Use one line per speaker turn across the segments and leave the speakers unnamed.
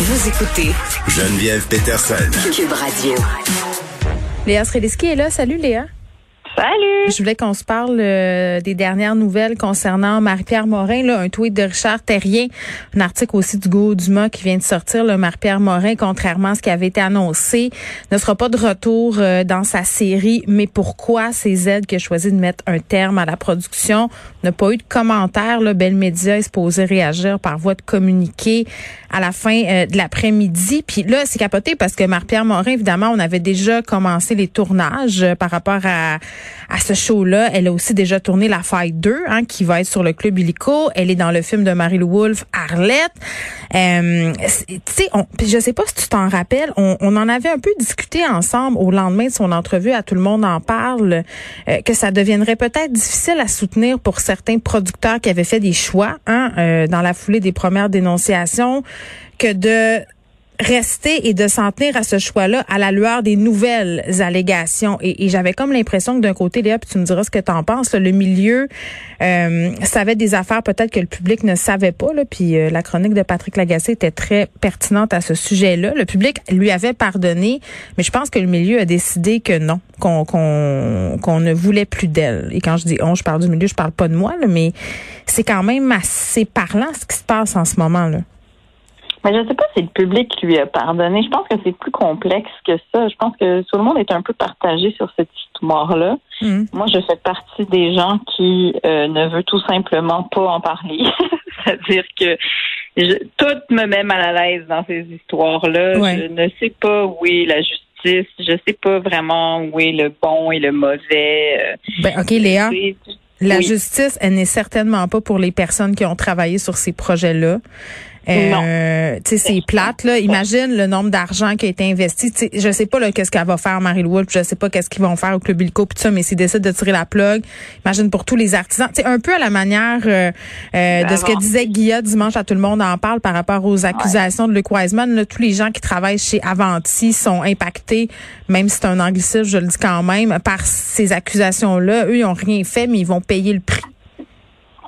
Vous écoutez
Geneviève Peterson.
Cube Radio.
Léa Srediski est là. Salut Léa. Je voulais qu'on se parle euh, des dernières nouvelles concernant Marie-Pierre Morin. Là, un tweet de Richard Terrien, un article aussi du Go Dumas qui vient de sortir. Marie-Pierre Morin, contrairement à ce qui avait été annoncé, ne sera pas de retour euh, dans sa série. Mais pourquoi? C'est Z qui a choisi de mettre un terme à la production? n'a pas eu de commentaire. Là, Belle Média est supposé réagir par voie de communiqué à la fin euh, de l'après-midi. Puis là, c'est capoté parce que Marie-Pierre Morin, évidemment, on avait déjà commencé les tournages par rapport à à ce show-là. Elle a aussi déjà tourné La Faille 2, hein, qui va être sur le Club Illico. Elle est dans le film de Marie-Lou Wolfe, Arlette. Euh, tu sais, je sais pas si tu t'en rappelles, on, en avait un peu discuté ensemble au lendemain de son entrevue à Tout le monde en parle, euh, que ça deviendrait peut-être difficile à soutenir pour certains producteurs qui avaient fait des choix hein, euh, dans la foulée des premières dénonciations, que de rester et de s'en tenir à ce choix-là à la lueur des nouvelles allégations. Et, j'avais comme l'impression que d'un côté, Léa, puis tu me diras ce que tu en penses, le milieu euh, savait des affaires peut-être que le public ne savait pas. Là, puis euh, la chronique de Patrick Lagacé était très pertinente à ce sujet-là. Le public lui avait pardonné, mais je pense que le milieu a décidé que non, qu'on qu'on ne voulait plus d'elle. Et quand je dis on, je parle du milieu, je parle pas de moi, là, mais c'est quand même assez parlant ce qui se passe en ce moment.
Mais je ne sais pas si le public lui a pardonné. Je pense que c'est plus complexe que ça. Je pense que tout le monde est un peu partagé sur cette histoire-là. Mm. Moi, je fais partie des gens qui euh, ne veut tout simplement pas en parler. C'est-à-dire que tout me met mal à l'aise dans ces histoires-là. Je ne sais pas où est la justice. Je ne sais pas vraiment où est le bon et le mauvais. Euh.
Ben, OK, Léa. La justice, elle n'est certainement pas pour les personnes qui ont travaillé sur ces projets-là. Euh, tu sais, c'est plate, là. Imagine le nombre d'argent qui a été investi. sais, je sais pas, là, qu'est-ce qu'elle va faire, Marie-Lou Wolfe. Je sais pas qu'est-ce qu'ils vont faire au Club Illico, pis ça, mais s'ils décident de tirer la plug, imagine pour tous les artisans. Tu un peu à la manière euh, euh, de ce que disait Guilla dimanche à Tout le monde en parle par rapport aux accusations de Luc Wiseman. Là, tous les gens qui travaillent chez Avanti sont impactés, même si c'est un anglicisme, je le dis quand même, par ces accusations-là. Eux, ils ont rien fait, mais ils vont payer le prix.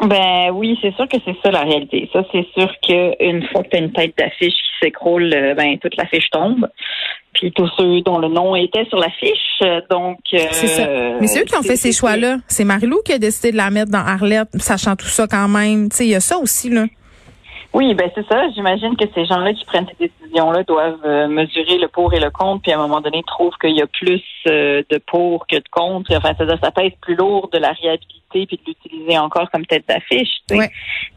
Ben oui, c'est sûr que c'est ça la réalité. Ça, c'est sûr qu'une fois que tu as une tête d'affiche qui s'écroule, euh, ben toute l'affiche tombe. Puis tous ceux dont le nom était sur l'affiche, donc...
c'est ça. Euh, Mais c'est eux qui ont fait ces choix-là. C'est Marilou qui a décidé de la mettre dans Arlette, sachant tout ça quand même. Tu sais, il y a ça aussi, là.
Oui, ben c'est ça. J'imagine que ces gens-là qui prennent ces doivent euh, mesurer le pour et le contre, puis à un moment donné trouvent qu'il y a plus de pour que de contre. Enfin, ça, ça pèse plus lourd de la réhabilitation puis de l'utiliser encore comme tête d'affiche.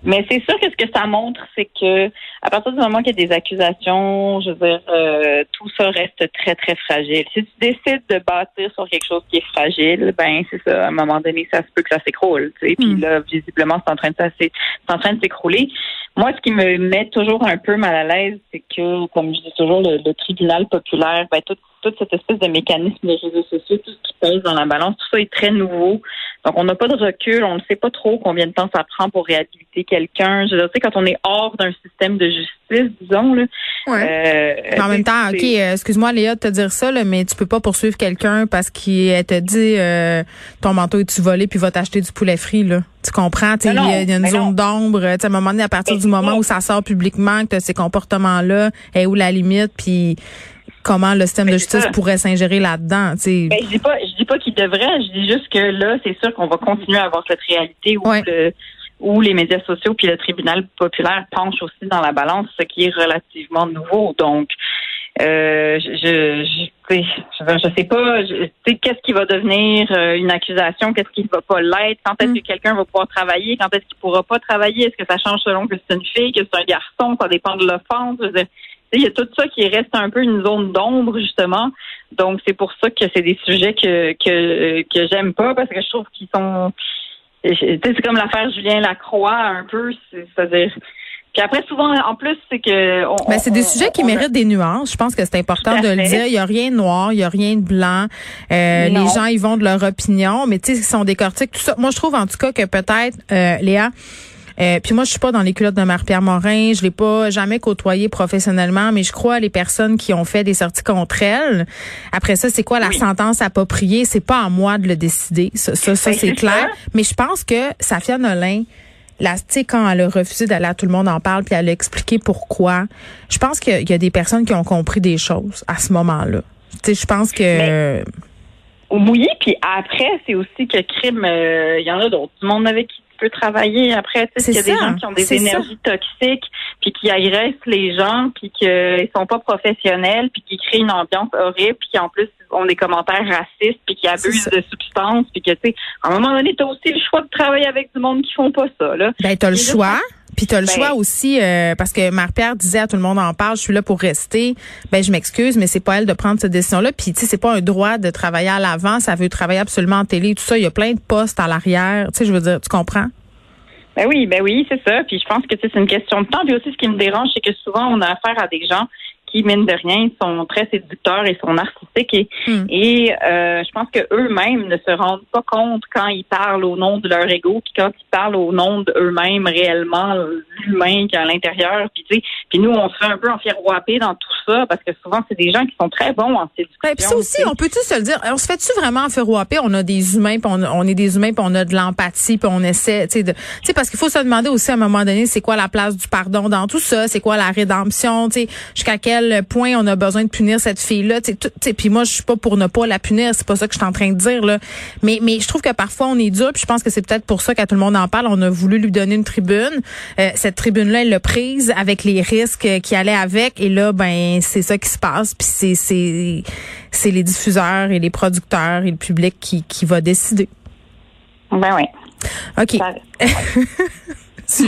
Mais c'est sûr que ce que ça montre, c'est que à partir du moment qu'il y a des accusations, je veux dire, euh, tout ça reste très, très fragile. Si tu décides de bâtir sur quelque chose qui est fragile, ben c'est ça, à un moment donné, ça se peut que ça s'écroule. Puis hmm. là, visiblement, c'est en train de c'est en train de s'écrouler. Moi, ce qui me met toujours un peu mal à l'aise, c'est que, comme je dis toujours, le, tribunal populaire, ben, toute cette espèce de mécanisme des réseaux sociaux, tout ce qui pèse dans la balance, tout ça est très nouveau. Donc, on n'a pas de recul, on ne sait pas trop combien de temps ça prend pour réhabiliter quelqu'un. Je sais, quand on est hors d'un système de justice, disons, là.
Euh, en même temps, OK, excuse-moi, Léa, de te dire ça, là, mais tu peux pas poursuivre quelqu'un parce qu'il te dit euh, ton manteau est-tu volé puis va t'acheter du poulet frit, là. Tu comprends? Il y, a une zone d'ombre. À un moment donné, à partir du moment où ça sort publiquement, que tu ces comportements-là, est où la limite, puis comment le système de justice pourrait s'ingérer là-dedans.
Ben, je dis pas, je dis pas qu'il devrait. Je dis juste que là, c'est sûr qu'on va continuer à avoir cette réalité où où les médias sociaux puis le tribunal populaire penchent aussi dans la balance, ce qui est relativement nouveau. Donc, euh, je, je, je, je sais pas, qu'est-ce qui va devenir euh, une accusation, qu'est-ce qui va pas l'être, quand est-ce mm. que quelqu'un va pouvoir travailler, quand est-ce qu'il pourra pas travailler, est-ce que ça change selon que c'est une fille, que c'est un garçon, ça dépend de l'offense. Il y a tout ça qui reste un peu une zone d'ombre, justement. Donc, c'est pour ça que c'est des sujets que, que, que j'aime pas, parce que je trouve qu'ils sont... C'est comme l'affaire Julien Lacroix, un peu. C'est-à-dire, Puis après, souvent, en plus, c'est que...
On, ben, c'est des sujets qui méritent des nuances. Je pense que c'est important de le dire. Il y a rien de noir, il y a rien de blanc. Euh, les gens, ils vont de leur opinion, mais tu sais, ils sont décortiques, tout ça. Moi, je trouve en tout cas que peut-être, euh, Léa, euh, puis moi, je suis pas dans les culottes de Marie-Pierre Morin. Je l'ai pas jamais côtoyé professionnellement, mais je crois les personnes qui ont fait des sorties contre elle. Après ça, c'est quoi la sentence appropriée? C'est pas à moi de le décider. Ça, ça, ben, c'est clair. Mais je pense que Safia Nolin, la, quand elle a refusé d'aller à Tout le monde en parle, puis elle a expliqué pourquoi, je pense qu'il y a des personnes qui ont compris des choses à ce moment-là. Tu sais, je pense que...
au mouillé, puis après, c'est aussi que crime, euh, il y en a d'autres. Tout le monde avec qui travailler après. Tu sais, il y a des gens qui ont des énergies toxiques, puis qui agressent les gens, puis qu'ils sont pas professionnels, puis qui créent une ambiance horrible, puis qui en plus ont des commentaires racistes, puis qui abusent de substances, puis que tu sais, à un moment donné, tu as aussi le choix de travailler avec du monde qui font pas ça. Là.
Ben, tu as le choix. Puis tu as le ben choix aussi, euh, parce que Marie-Pierre disait à tout le monde en parle, je suis là pour rester. Ben je m'excuse, mais c'est pas elle de prendre cette décision-là. Puis tu sais, c'est pas un droit de travailler à l'avant, ça veut travailler absolument en télé, tout ça. Il y a plein de postes à l'arrière. Tu sais, je veux dire, tu comprends?
Ben oui, ben oui, c'est ça. Puis je pense que c'est une question de temps. Puis aussi, ce qui me dérange, c'est que souvent, on a affaire à des gens qui, mine de rien, sont très séducteurs et sont narcissiques. Et, hmm. et euh, je pense que eux-mêmes ne se rendent pas compte quand ils parlent au nom de leur ego, puis quand ils parlent au nom d'eux-mêmes réellement, l'humain qui est à l'intérieur. Puis, tu sais, puis nous, on se fait un peu enfiroiper dans tout ça parce que souvent, c'est des gens qui sont très bons en séduction.
Ouais, puis ça aussi, on peut-tu se le dire, on se fait-tu vraiment enfiroiper? On a des humains, puis on, est des humains, puis on a de l'empathie, puis on essaie, tu sais, tu sais, parce qu'il faut se demander aussi à un moment donné, c'est quoi la place du pardon dans tout ça? C'est quoi la rédemption? Tu sais, jusqu'à quel point on a besoin de punir cette fille-là. Puis moi, je suis pas pour ne pas la punir, c'est pas ça que je suis en train de dire. là. Mais, mais je trouve que parfois on est dur, puis je pense que c'est peut-être pour ça qu'à tout le monde en parle, on a voulu lui donner une tribune. Euh, cette tribune-là, elle l'a prise avec les risques qui allaient avec, et là, ben c'est ça qui se passe. Puis c'est c'est c'est les diffuseurs et les producteurs et le public qui qui va décider.
Ben oui.
OK.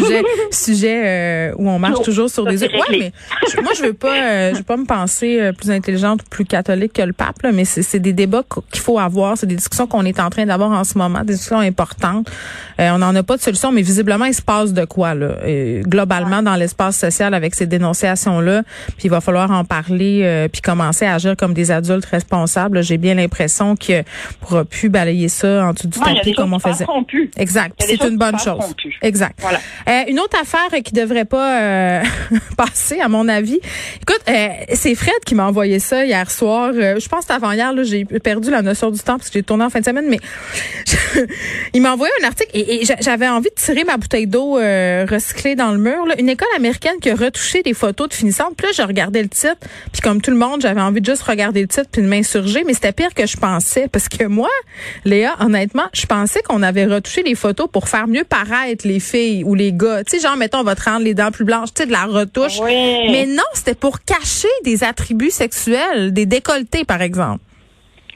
sujet sujet euh, où on marche toujours sur des œufs. Ouais, mais moi je veux pas euh, je veux pas me penser euh, plus intelligente ou plus catholique que le pape là, mais c'est des débats qu'il faut avoir, c'est des discussions qu'on est en train d'avoir en ce moment, des discussions importantes. on n'en a pas de solution, mais visiblement il se passe de quoi là globalement dans l'espace social avec ces dénonciations là, puis il va falloir en parler puis commencer à agir comme des adultes responsables. J'ai bien l'impression que pourra plus balayer ça en dessous du tapis comme on faisait. Exact. C'est une bonne chose. Exact. Voilà. Euh, une autre affaire qui devrait pas euh, passer, à mon avis. Écoute, euh, c'est Fred qui m'a envoyé ça hier soir. je pense avant hier, là, j'ai perdu la notion du temps parce que j'ai tourné en fin de semaine, mais il m'a envoyé un article et, j'avais envie de tirer ma bouteille d'eau recyclée dans le mur. Une école américaine qui a retouché des photos de finissantes. Puis là, je regardais le titre, puis comme tout le monde, j'avais envie de juste regarder le titre puis de m'insurger, mais c'était pire que je pensais parce que moi, Léa, honnêtement, je pensais qu'on avait retouché les photos pour faire mieux paraître les filles ou les gars. Tu sais, genre, mettons, on va te rendre les dents plus blanches, tu sais, de la retouche. Mais non, c'était pour cacher des attributs sexuels, des décolletés, par exemple.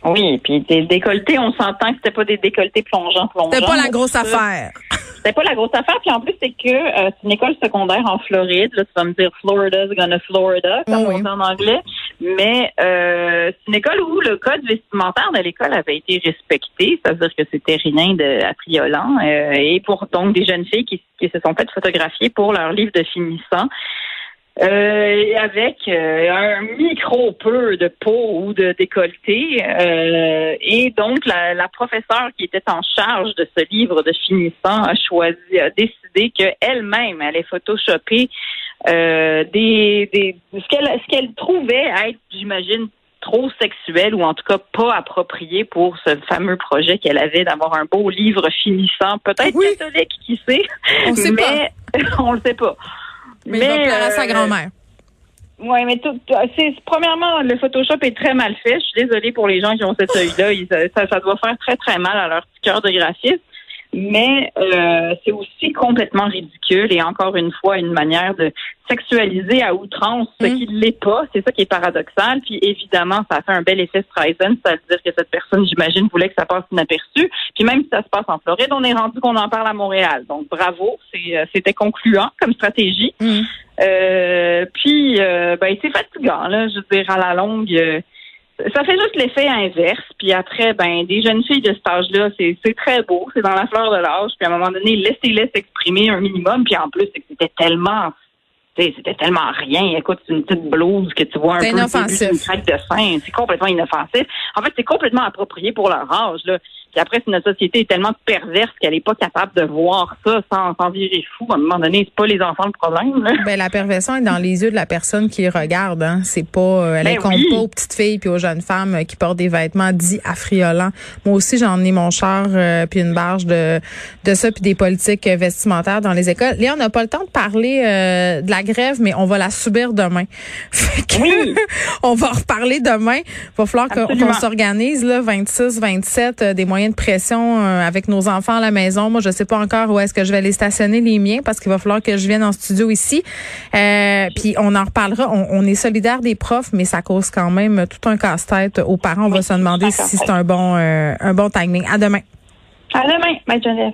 Oui, puis des décolletés, on s'entend que c'était pas des décolletés plongeants, plongeants.
C'était pas la grosse affaire.
C'était pas la grosse affaire. Puis en plus, c'est que euh, c'est une école secondaire en Floride. Là, tu vas me dire Florida's gonna Florida, comme on dit en anglais. Mais euh, c'est une école où le code vestimentaire de l'école avait été respecté. C'est-à-dire que c'était rien de affriolant. Euh, et pour donc des jeunes filles qui, qui se sont faites photographier pour leur livre de finissant. Euh, avec euh, un micro peu de peau ou de décolleté. Euh, et donc, la, la, professeure qui était en charge de ce livre de finissant a choisi, a décidé qu'elle-même allait photoshopper euh, des, des, ce qu'elle ce qu'elle trouvait être, j'imagine, trop sexuel ou en tout cas pas approprié pour ce fameux projet qu'elle avait d'avoir un beau livre finissant, peut-être catholique, qui sait,
on sait
mais
pas.
on le sait pas.
Mais, mais à sa euh, grand-mère.
Oui, mais tout, c'est premièrement le Photoshop est très mal fait. Je suis désolée pour les gens qui ont cet œil-là. Ça, ça doit faire très très mal à leur petit cœur de graphiste mais euh, c'est aussi complètement ridicule et encore une fois une manière de sexualiser à outrance ce mm. qui ne l'est pas. C'est ça qui est paradoxal. Puis évidemment, ça a fait un bel effet Streisand, c'est-à-dire que cette personne, j'imagine, voulait que ça passe inaperçu. Puis même si ça se passe en Floride, on est rendu qu'on en parle à Montréal. Donc bravo, euh, c'était concluant comme stratégie. Mm. Euh, puis euh, ben c'est fatigant là. Je veux dire à la longue. Ça fait juste l'effet inverse. Puis après, ben, des jeunes filles de cet âge-là, c'est, très beau, c'est dans la fleur de l'âge. Puis à un moment donné, laissez-les s'exprimer un minimum. Puis en plus, c'était tellement c'était tellement rien. Écoute, c'est une petite blouse que tu vois un peu
inoffensif.
une craque de sein. C'est complètement inoffensif. En fait, c'est complètement approprié pour leur âge. Là. Puis après, si notre société est tellement perverse qu'elle n'est pas capable de voir ça sans, sans virer fou, à un moment donné, c'est pas les enfants le problème. Là.
Ben, la perversion est dans les yeux de la personne qui regarde. Hein. C'est pas, euh, elle
Ben oui.
pas aux petites filles puis aux jeunes femmes euh, qui portent des vêtements dits affriolants. Moi aussi, j'en ai mon char euh, puis une barge de de ça puis des politiques euh, vestimentaires dans les écoles. Léa, on n'a pas le temps de parler euh, de la grève, mais on va la subir demain. Fait que
Oui.
on va en reparler demain. Il va falloir qu'on s'organise là, 26, 27, euh, des moyens de pression euh, avec nos enfants à la maison. Moi, je sais pas encore où est-ce que je vais les stationner les miens parce qu'il va falloir que je vienne en studio ici. Euh, puis on en reparlera. On, on est solidaire des profs, mais ça cause quand même tout un casse-tête aux parents. On va se demander si c'est un bon euh, un bon timing. À demain.
À demain, Maître Geneviève.